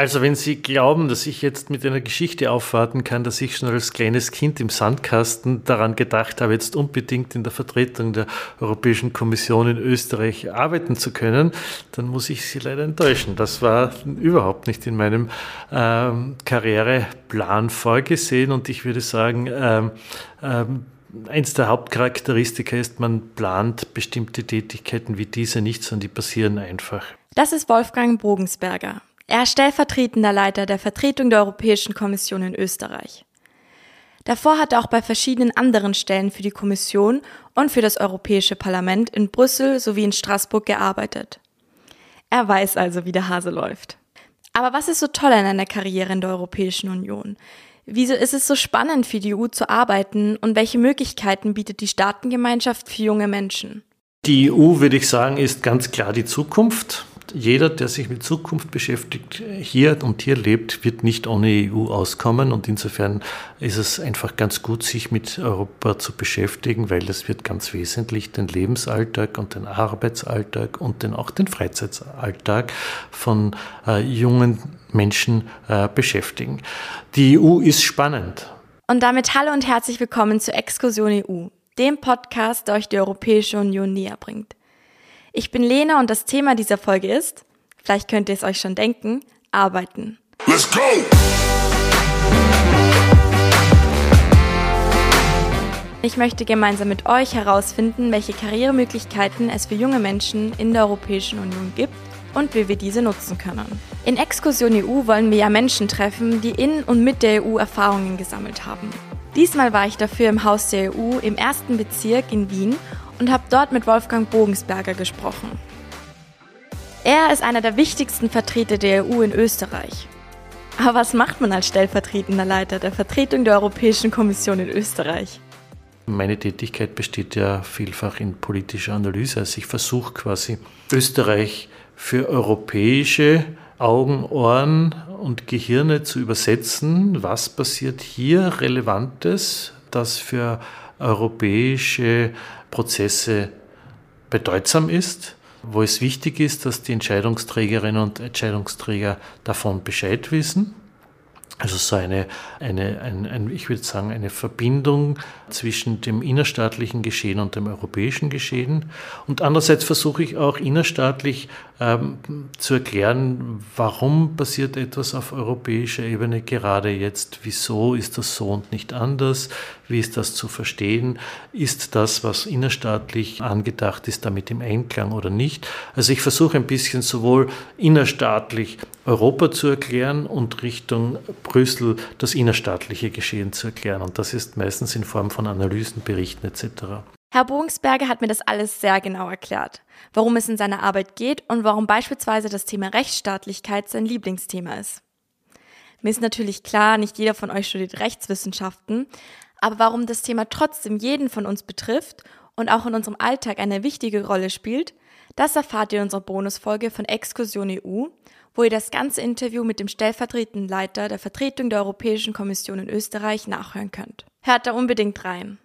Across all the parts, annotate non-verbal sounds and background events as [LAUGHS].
Also wenn Sie glauben, dass ich jetzt mit einer Geschichte aufwarten kann, dass ich schon als kleines Kind im Sandkasten daran gedacht habe, jetzt unbedingt in der Vertretung der Europäischen Kommission in Österreich arbeiten zu können, dann muss ich Sie leider enttäuschen. Das war überhaupt nicht in meinem ähm, Karriereplan vorgesehen und ich würde sagen, ähm, ähm, Eins der Hauptcharakteristika ist, man plant bestimmte Tätigkeiten wie diese nicht, sondern die passieren einfach. Das ist Wolfgang Bogensberger. Er ist stellvertretender Leiter der Vertretung der Europäischen Kommission in Österreich. Davor hat er auch bei verschiedenen anderen Stellen für die Kommission und für das Europäische Parlament in Brüssel sowie in Straßburg gearbeitet. Er weiß also, wie der Hase läuft. Aber was ist so toll an einer Karriere in der Europäischen Union? Wieso ist es so spannend für die EU zu arbeiten und welche Möglichkeiten bietet die Staatengemeinschaft für junge Menschen? Die EU, würde ich sagen, ist ganz klar die Zukunft jeder, der sich mit Zukunft beschäftigt, hier und hier lebt, wird nicht ohne EU auskommen. Und insofern ist es einfach ganz gut, sich mit Europa zu beschäftigen, weil es wird ganz wesentlich den Lebensalltag und den Arbeitsalltag und den, auch den Freizeitalltag von äh, jungen Menschen äh, beschäftigen. Die EU ist spannend. Und damit hallo und herzlich willkommen zu Exkursion EU, dem Podcast, der euch die Europäische Union näher bringt. Ich bin Lena und das Thema dieser Folge ist, vielleicht könnt ihr es euch schon denken, Arbeiten. Let's go! Ich möchte gemeinsam mit euch herausfinden, welche Karrieremöglichkeiten es für junge Menschen in der Europäischen Union gibt und wie wir diese nutzen können. In Exkursion EU wollen wir ja Menschen treffen, die in und mit der EU Erfahrungen gesammelt haben. Diesmal war ich dafür im Haus der EU im ersten Bezirk in Wien und habe dort mit Wolfgang Bogensberger gesprochen. Er ist einer der wichtigsten Vertreter der EU in Österreich. Aber was macht man als stellvertretender Leiter der Vertretung der Europäischen Kommission in Österreich? Meine Tätigkeit besteht ja vielfach in politischer Analyse. Also ich versuche quasi Österreich für europäische Augen, Ohren und Gehirne zu übersetzen. Was passiert hier Relevantes, das für europäische Prozesse bedeutsam ist, wo es wichtig ist, dass die Entscheidungsträgerinnen und Entscheidungsträger davon Bescheid wissen also so eine, eine ein, ein, ich würde sagen, eine Verbindung zwischen dem innerstaatlichen Geschehen und dem europäischen Geschehen. Und andererseits versuche ich auch innerstaatlich ähm, zu erklären, warum passiert etwas auf europäischer Ebene gerade jetzt, wieso ist das so und nicht anders, wie ist das zu verstehen, ist das, was innerstaatlich angedacht ist, damit im Einklang oder nicht. Also ich versuche ein bisschen sowohl innerstaatlich Europa zu erklären und Richtung Brüssel das innerstaatliche Geschehen zu erklären. Und das ist meistens in Form von Analysen, Berichten etc. Herr Bogensberger hat mir das alles sehr genau erklärt, warum es in seiner Arbeit geht und warum beispielsweise das Thema Rechtsstaatlichkeit sein Lieblingsthema ist. Mir ist natürlich klar, nicht jeder von euch studiert Rechtswissenschaften, aber warum das Thema trotzdem jeden von uns betrifft und auch in unserem Alltag eine wichtige Rolle spielt, das erfahrt ihr in unserer Bonusfolge von Exkursion EU wo ihr das ganze Interview mit dem stellvertretenden Leiter der Vertretung der Europäischen Kommission in Österreich nachhören könnt. Hört da unbedingt rein.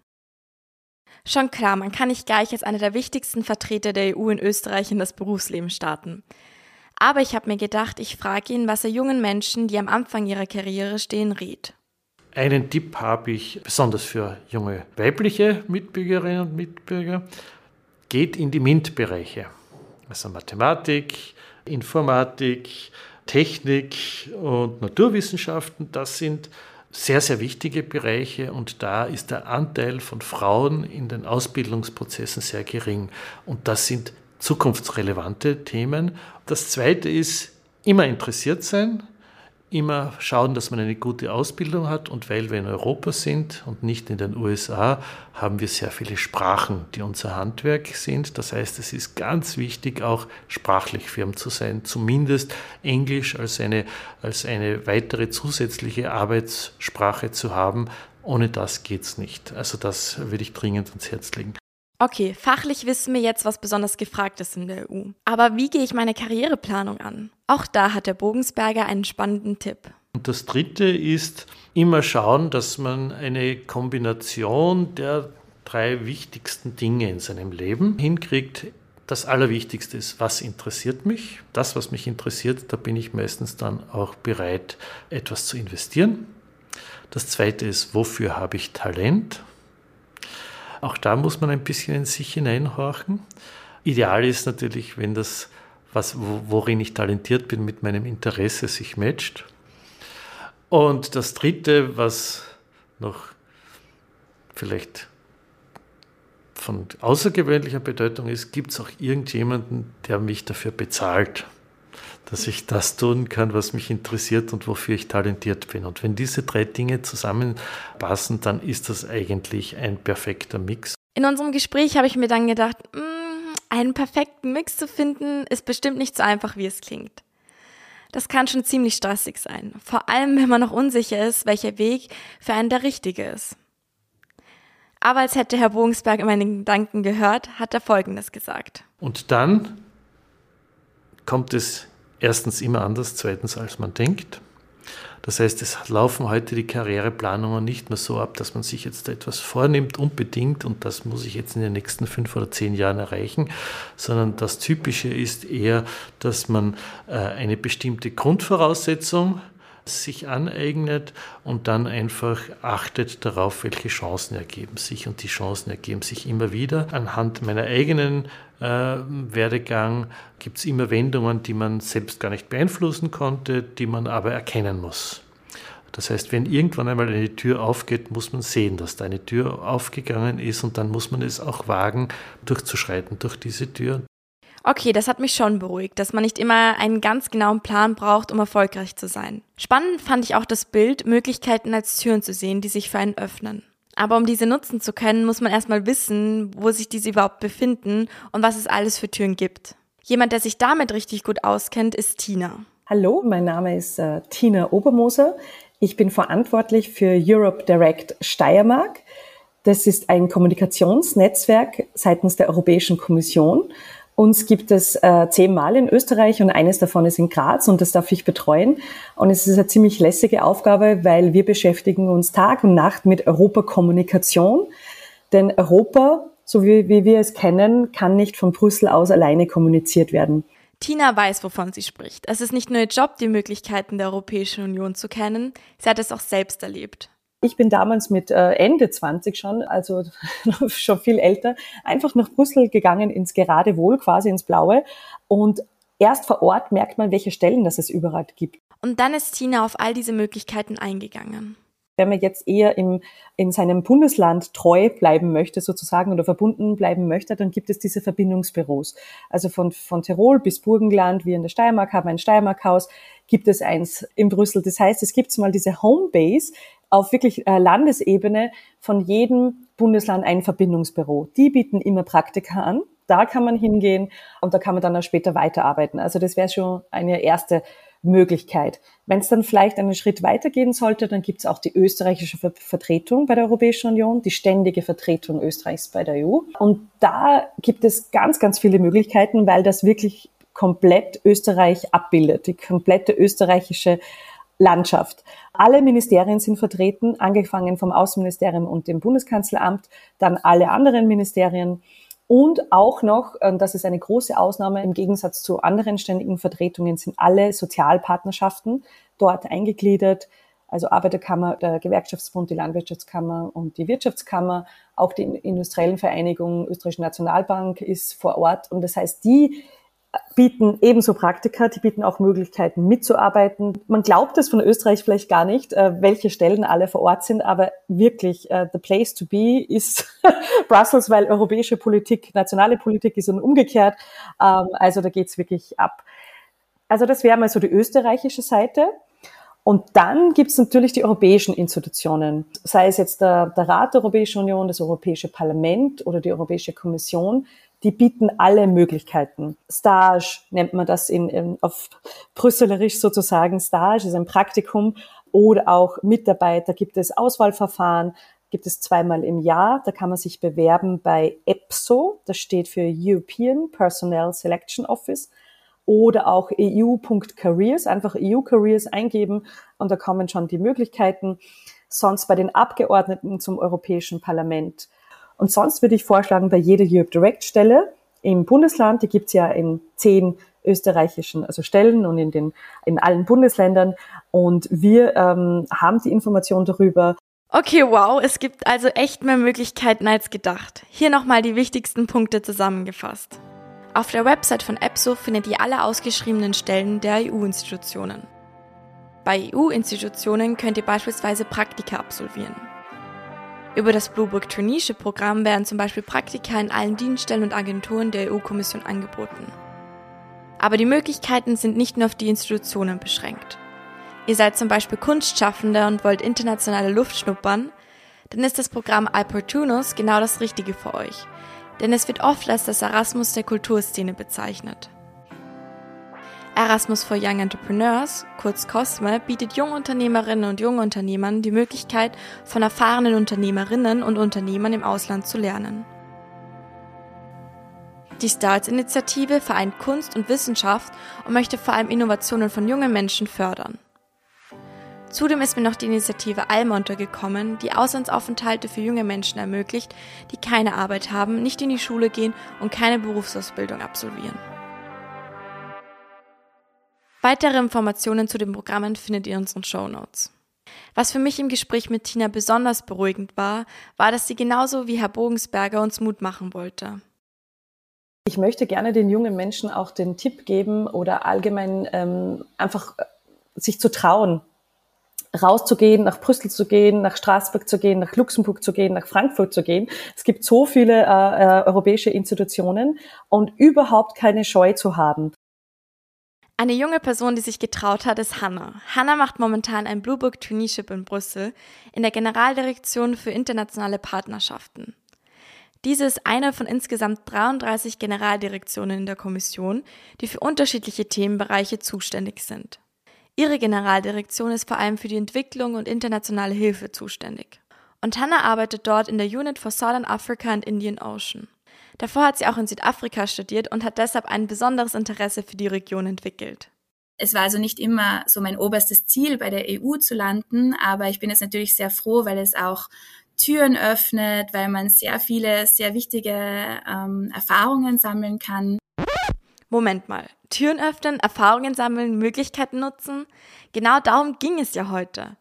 Schon klar, man kann nicht gleich als einer der wichtigsten Vertreter der EU in Österreich in das Berufsleben starten. Aber ich habe mir gedacht, ich frage ihn, was er jungen Menschen, die am Anfang ihrer Karriere stehen, rät. Einen Tipp habe ich besonders für junge weibliche Mitbürgerinnen und Mitbürger. Geht in die MINT-Bereiche. Also Mathematik, Informatik, Technik und Naturwissenschaften, das sind sehr, sehr wichtige Bereiche und da ist der Anteil von Frauen in den Ausbildungsprozessen sehr gering. Und das sind zukunftsrelevante Themen. Das Zweite ist, immer interessiert sein, immer schauen, dass man eine gute Ausbildung hat. Und weil wir in Europa sind und nicht in den USA, haben wir sehr viele Sprachen, die unser Handwerk sind. Das heißt, es ist ganz wichtig, auch sprachlich firm zu sein, zumindest Englisch als eine, als eine weitere zusätzliche Arbeitssprache zu haben. Ohne das geht es nicht. Also das würde ich dringend ans Herz legen. Okay, fachlich wissen wir jetzt, was besonders gefragt ist in der EU. Aber wie gehe ich meine Karriereplanung an? Auch da hat der Bogensberger einen spannenden Tipp. Und das Dritte ist immer schauen, dass man eine Kombination der drei wichtigsten Dinge in seinem Leben hinkriegt. das Allerwichtigste ist, was interessiert mich. Das, was mich interessiert, da bin ich meistens dann auch bereit, etwas zu investieren. Das Zweite ist, wofür habe ich Talent? Auch da muss man ein bisschen in sich hineinhorchen. Ideal ist natürlich, wenn das, was, worin ich talentiert bin, mit meinem Interesse sich matcht. Und das Dritte, was noch vielleicht von außergewöhnlicher Bedeutung ist, gibt es auch irgendjemanden, der mich dafür bezahlt, dass ich das tun kann, was mich interessiert und wofür ich talentiert bin. Und wenn diese drei Dinge zusammenpassen, dann ist das eigentlich ein perfekter Mix. In unserem Gespräch habe ich mir dann gedacht, mm, einen perfekten Mix zu finden, ist bestimmt nicht so einfach, wie es klingt. Das kann schon ziemlich stressig sein, vor allem wenn man noch unsicher ist, welcher Weg für einen der richtige ist. Aber als hätte Herr Bogensberg meine Gedanken gehört, hat er Folgendes gesagt. Und dann kommt es erstens immer anders, zweitens als man denkt. Das heißt, es laufen heute die Karriereplanungen nicht mehr so ab, dass man sich jetzt etwas vornimmt, unbedingt, und das muss ich jetzt in den nächsten fünf oder zehn Jahren erreichen, sondern das Typische ist eher, dass man äh, eine bestimmte Grundvoraussetzung sich aneignet und dann einfach achtet darauf, welche Chancen ergeben sich. Und die Chancen ergeben sich immer wieder. Anhand meiner eigenen Werdegang gibt es immer Wendungen, die man selbst gar nicht beeinflussen konnte, die man aber erkennen muss. Das heißt, wenn irgendwann einmal eine Tür aufgeht, muss man sehen, dass da eine Tür aufgegangen ist und dann muss man es auch wagen, durchzuschreiten durch diese Tür. Okay, das hat mich schon beruhigt, dass man nicht immer einen ganz genauen Plan braucht, um erfolgreich zu sein. Spannend fand ich auch das Bild, Möglichkeiten als Türen zu sehen, die sich für einen öffnen. Aber um diese nutzen zu können, muss man erstmal wissen, wo sich diese überhaupt befinden und was es alles für Türen gibt. Jemand, der sich damit richtig gut auskennt, ist Tina. Hallo, mein Name ist äh, Tina Obermoser. Ich bin verantwortlich für Europe Direct Steiermark. Das ist ein Kommunikationsnetzwerk seitens der Europäischen Kommission uns gibt es äh, zehnmal in Österreich und eines davon ist in Graz und das darf ich betreuen. Und es ist eine ziemlich lässige Aufgabe, weil wir beschäftigen uns Tag und Nacht mit Europakommunikation. Denn Europa, so wie, wie wir es kennen, kann nicht von Brüssel aus alleine kommuniziert werden. Tina weiß, wovon sie spricht. Es ist nicht nur ihr Job, die Möglichkeiten der Europäischen Union zu kennen, sie hat es auch selbst erlebt. Ich bin damals mit äh, Ende 20 schon, also [LAUGHS] schon viel älter, einfach nach Brüssel gegangen ins Geradewohl, quasi ins Blaue. Und erst vor Ort merkt man, welche Stellen das es überall gibt. Und dann ist Tina auf all diese Möglichkeiten eingegangen. Wenn man jetzt eher im, in seinem Bundesland treu bleiben möchte, sozusagen, oder verbunden bleiben möchte, dann gibt es diese Verbindungsbüros. Also von, von Tirol bis Burgenland, wir in der Steiermark haben ein Steiermarkhaus, gibt es eins in Brüssel. Das heißt, es gibt mal diese Homebase, auf wirklich äh, Landesebene von jedem Bundesland ein Verbindungsbüro. Die bieten immer Praktika an. Da kann man hingehen und da kann man dann auch später weiterarbeiten. Also das wäre schon eine erste Möglichkeit. Wenn es dann vielleicht einen Schritt weitergehen sollte, dann gibt es auch die österreichische Ver Vertretung bei der Europäischen Union, die ständige Vertretung Österreichs bei der EU. Und da gibt es ganz, ganz viele Möglichkeiten, weil das wirklich komplett Österreich abbildet, die komplette österreichische Landschaft. Alle Ministerien sind vertreten, angefangen vom Außenministerium und dem Bundeskanzleramt, dann alle anderen Ministerien und auch noch, und das ist eine große Ausnahme im Gegensatz zu anderen ständigen Vertretungen, sind alle Sozialpartnerschaften dort eingegliedert. Also Arbeiterkammer, der Gewerkschaftsbund, die Landwirtschaftskammer und die Wirtschaftskammer, auch die industriellen Vereinigungen, Österreichische Nationalbank ist vor Ort. Und das heißt, die bieten ebenso Praktika, die bieten auch Möglichkeiten mitzuarbeiten. Man glaubt es von Österreich vielleicht gar nicht, äh, welche Stellen alle vor Ort sind, aber wirklich, uh, the place to be ist [LAUGHS] Brussels, weil europäische Politik, nationale Politik ist und umgekehrt. Ähm, also da geht's wirklich ab. Also das wäre mal so die österreichische Seite. Und dann gibt's natürlich die europäischen Institutionen, sei es jetzt der, der Rat der Europäischen Union, das Europäische Parlament oder die Europäische Kommission, die bieten alle Möglichkeiten. Stage nennt man das in, in, auf Brüsselerisch sozusagen. Stage ist ein Praktikum oder auch Mitarbeiter gibt es Auswahlverfahren, gibt es zweimal im Jahr. Da kann man sich bewerben bei EPSO, das steht für European Personnel Selection Office oder auch eu.careers, einfach EU-Careers eingeben und da kommen schon die Möglichkeiten. Sonst bei den Abgeordneten zum Europäischen Parlament und sonst würde ich vorschlagen, bei jeder Europe Direct Stelle im Bundesland. Die gibt's ja in zehn österreichischen also Stellen und in, den, in allen Bundesländern. Und wir ähm, haben die Information darüber. Okay, wow, es gibt also echt mehr Möglichkeiten als gedacht. Hier nochmal die wichtigsten Punkte zusammengefasst. Auf der Website von EPSO findet ihr alle ausgeschriebenen Stellen der EU-Institutionen. Bei EU-Institutionen könnt ihr beispielsweise Praktika absolvieren. Über das Bluebook Traineeship Programm werden zum Beispiel Praktika in allen Dienststellen und Agenturen der EU-Kommission angeboten. Aber die Möglichkeiten sind nicht nur auf die Institutionen beschränkt. Ihr seid zum Beispiel Kunstschaffende und wollt internationale Luft schnuppern, dann ist das Programm Alportunus genau das Richtige für euch. Denn es wird oft als das Erasmus der Kulturszene bezeichnet. Erasmus for Young Entrepreneurs, kurz COSME, bietet Jungunternehmerinnen und Jungunternehmern die Möglichkeit, von erfahrenen Unternehmerinnen und Unternehmern im Ausland zu lernen. Die Starts-Initiative vereint Kunst und Wissenschaft und möchte vor allem Innovationen von jungen Menschen fördern. Zudem ist mir noch die Initiative Alma untergekommen, die Auslandsaufenthalte für junge Menschen ermöglicht, die keine Arbeit haben, nicht in die Schule gehen und keine Berufsausbildung absolvieren. Weitere Informationen zu den Programmen findet ihr in unseren Show Notes. Was für mich im Gespräch mit Tina besonders beruhigend war, war, dass sie genauso wie Herr Bogensberger uns Mut machen wollte. Ich möchte gerne den jungen Menschen auch den Tipp geben oder allgemein ähm, einfach äh, sich zu trauen, rauszugehen, nach Brüssel zu gehen, nach Straßburg zu gehen, nach Luxemburg zu gehen, nach Frankfurt zu gehen. Es gibt so viele äh, äh, europäische Institutionen und überhaupt keine Scheu zu haben. Eine junge Person, die sich getraut hat, ist Hannah. Hannah macht momentan ein Blue Book Traineeship in Brüssel in der Generaldirektion für internationale Partnerschaften. Diese ist eine von insgesamt 33 Generaldirektionen in der Kommission, die für unterschiedliche Themenbereiche zuständig sind. Ihre Generaldirektion ist vor allem für die Entwicklung und internationale Hilfe zuständig. Und Hannah arbeitet dort in der Unit for Southern Africa and Indian Ocean. Davor hat sie auch in Südafrika studiert und hat deshalb ein besonderes Interesse für die Region entwickelt. Es war also nicht immer so mein oberstes Ziel, bei der EU zu landen, aber ich bin jetzt natürlich sehr froh, weil es auch Türen öffnet, weil man sehr viele, sehr wichtige ähm, Erfahrungen sammeln kann. Moment mal, Türen öffnen, Erfahrungen sammeln, Möglichkeiten nutzen. Genau darum ging es ja heute.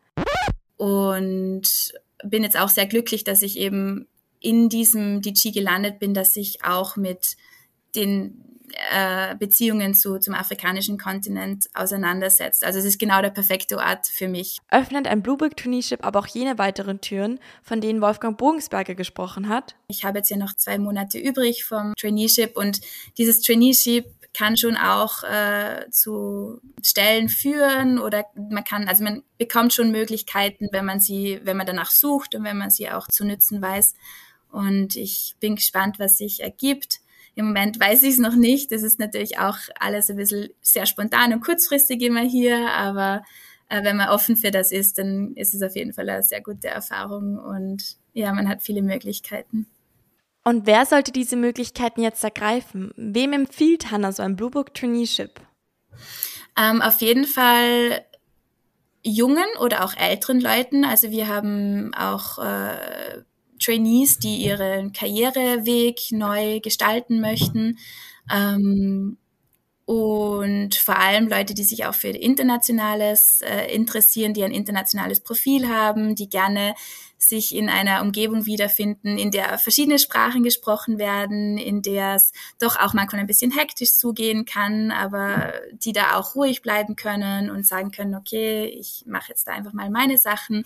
Und bin jetzt auch sehr glücklich, dass ich eben in diesem DG gelandet bin, dass ich auch mit den äh, Beziehungen zu, zum afrikanischen Kontinent auseinandersetzt. Also es ist genau der perfekte Ort für mich. Öffnet ein Blueberg Traineeship aber auch jene weiteren Türen, von denen Wolfgang Bogensberger gesprochen hat? Ich habe jetzt ja noch zwei Monate übrig vom Traineeship und dieses Traineeship kann schon auch äh, zu Stellen führen oder man kann, also man bekommt schon Möglichkeiten, wenn man sie, wenn man danach sucht und wenn man sie auch zu nützen weiß. Und ich bin gespannt, was sich ergibt. Im Moment weiß ich es noch nicht. Das ist natürlich auch alles ein bisschen sehr spontan und kurzfristig immer hier, aber äh, wenn man offen für das ist, dann ist es auf jeden Fall eine sehr gute Erfahrung und ja, man hat viele Möglichkeiten. Und wer sollte diese Möglichkeiten jetzt ergreifen? Wem empfiehlt Hannah so ein Blue Book Traineeship? Ähm, auf jeden Fall jungen oder auch älteren Leuten. Also wir haben auch äh, Trainees, die ihren Karriereweg neu gestalten möchten. Ähm, und vor allem Leute, die sich auch für Internationales äh, interessieren, die ein internationales Profil haben, die gerne sich in einer Umgebung wiederfinden, in der verschiedene Sprachen gesprochen werden, in der es doch auch manchmal ein bisschen hektisch zugehen kann, aber die da auch ruhig bleiben können und sagen können, okay, ich mache jetzt da einfach mal meine Sachen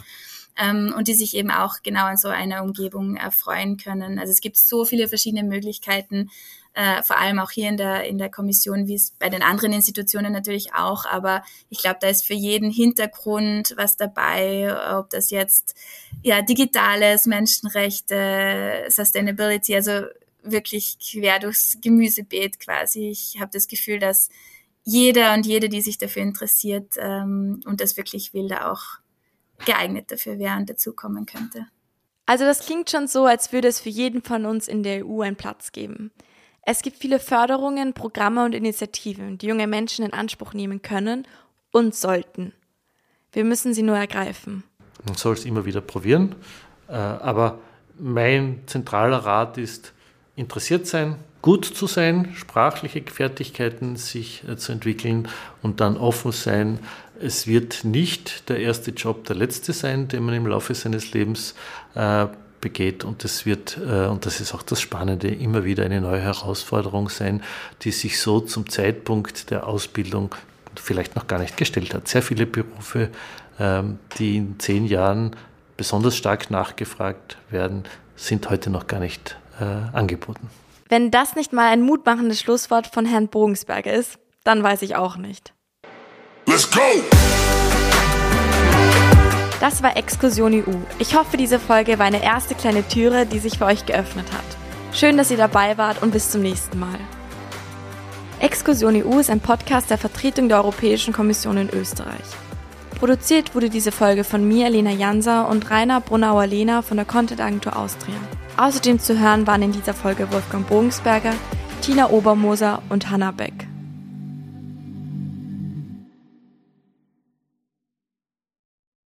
ähm, und die sich eben auch genau in so einer Umgebung erfreuen können. Also es gibt so viele verschiedene Möglichkeiten, äh, vor allem auch hier in der, in der Kommission, wie es bei den anderen Institutionen natürlich auch. Aber ich glaube, da ist für jeden Hintergrund was dabei, ob das jetzt ja digitales, Menschenrechte, Sustainability, also wirklich quer durchs Gemüsebeet quasi. Ich habe das Gefühl, dass jeder und jede, die sich dafür interessiert ähm, und das wirklich will, da auch geeignet dafür wäre und dazukommen könnte. Also das klingt schon so, als würde es für jeden von uns in der EU einen Platz geben. Es gibt viele Förderungen, Programme und Initiativen, die junge Menschen in Anspruch nehmen können und sollten. Wir müssen sie nur ergreifen. Man soll es immer wieder probieren, äh, aber mein zentraler Rat ist, interessiert sein, gut zu sein, sprachliche Fertigkeiten sich äh, zu entwickeln und dann offen sein. Es wird nicht der erste Job der letzte sein, den man im Laufe seines Lebens äh, begeht und es wird, äh, und das ist auch das Spannende, immer wieder eine neue Herausforderung sein, die sich so zum Zeitpunkt der Ausbildung vielleicht noch gar nicht gestellt hat. Sehr viele Berufe, ähm, die in zehn Jahren besonders stark nachgefragt werden, sind heute noch gar nicht äh, angeboten. Wenn das nicht mal ein mutmachendes Schlusswort von Herrn Bogensberger ist, dann weiß ich auch nicht. Let's go! Das war Exkursion EU. Ich hoffe, diese Folge war eine erste kleine Türe, die sich für euch geöffnet hat. Schön, dass ihr dabei wart und bis zum nächsten Mal. Exkursion EU ist ein Podcast der Vertretung der Europäischen Kommission in Österreich. Produziert wurde diese Folge von mir, Lena Janser und Rainer Brunauer-Lehner von der Content Agentur Austria. Außerdem zu hören waren in dieser Folge Wolfgang Bogensberger, Tina Obermoser und Hanna Beck.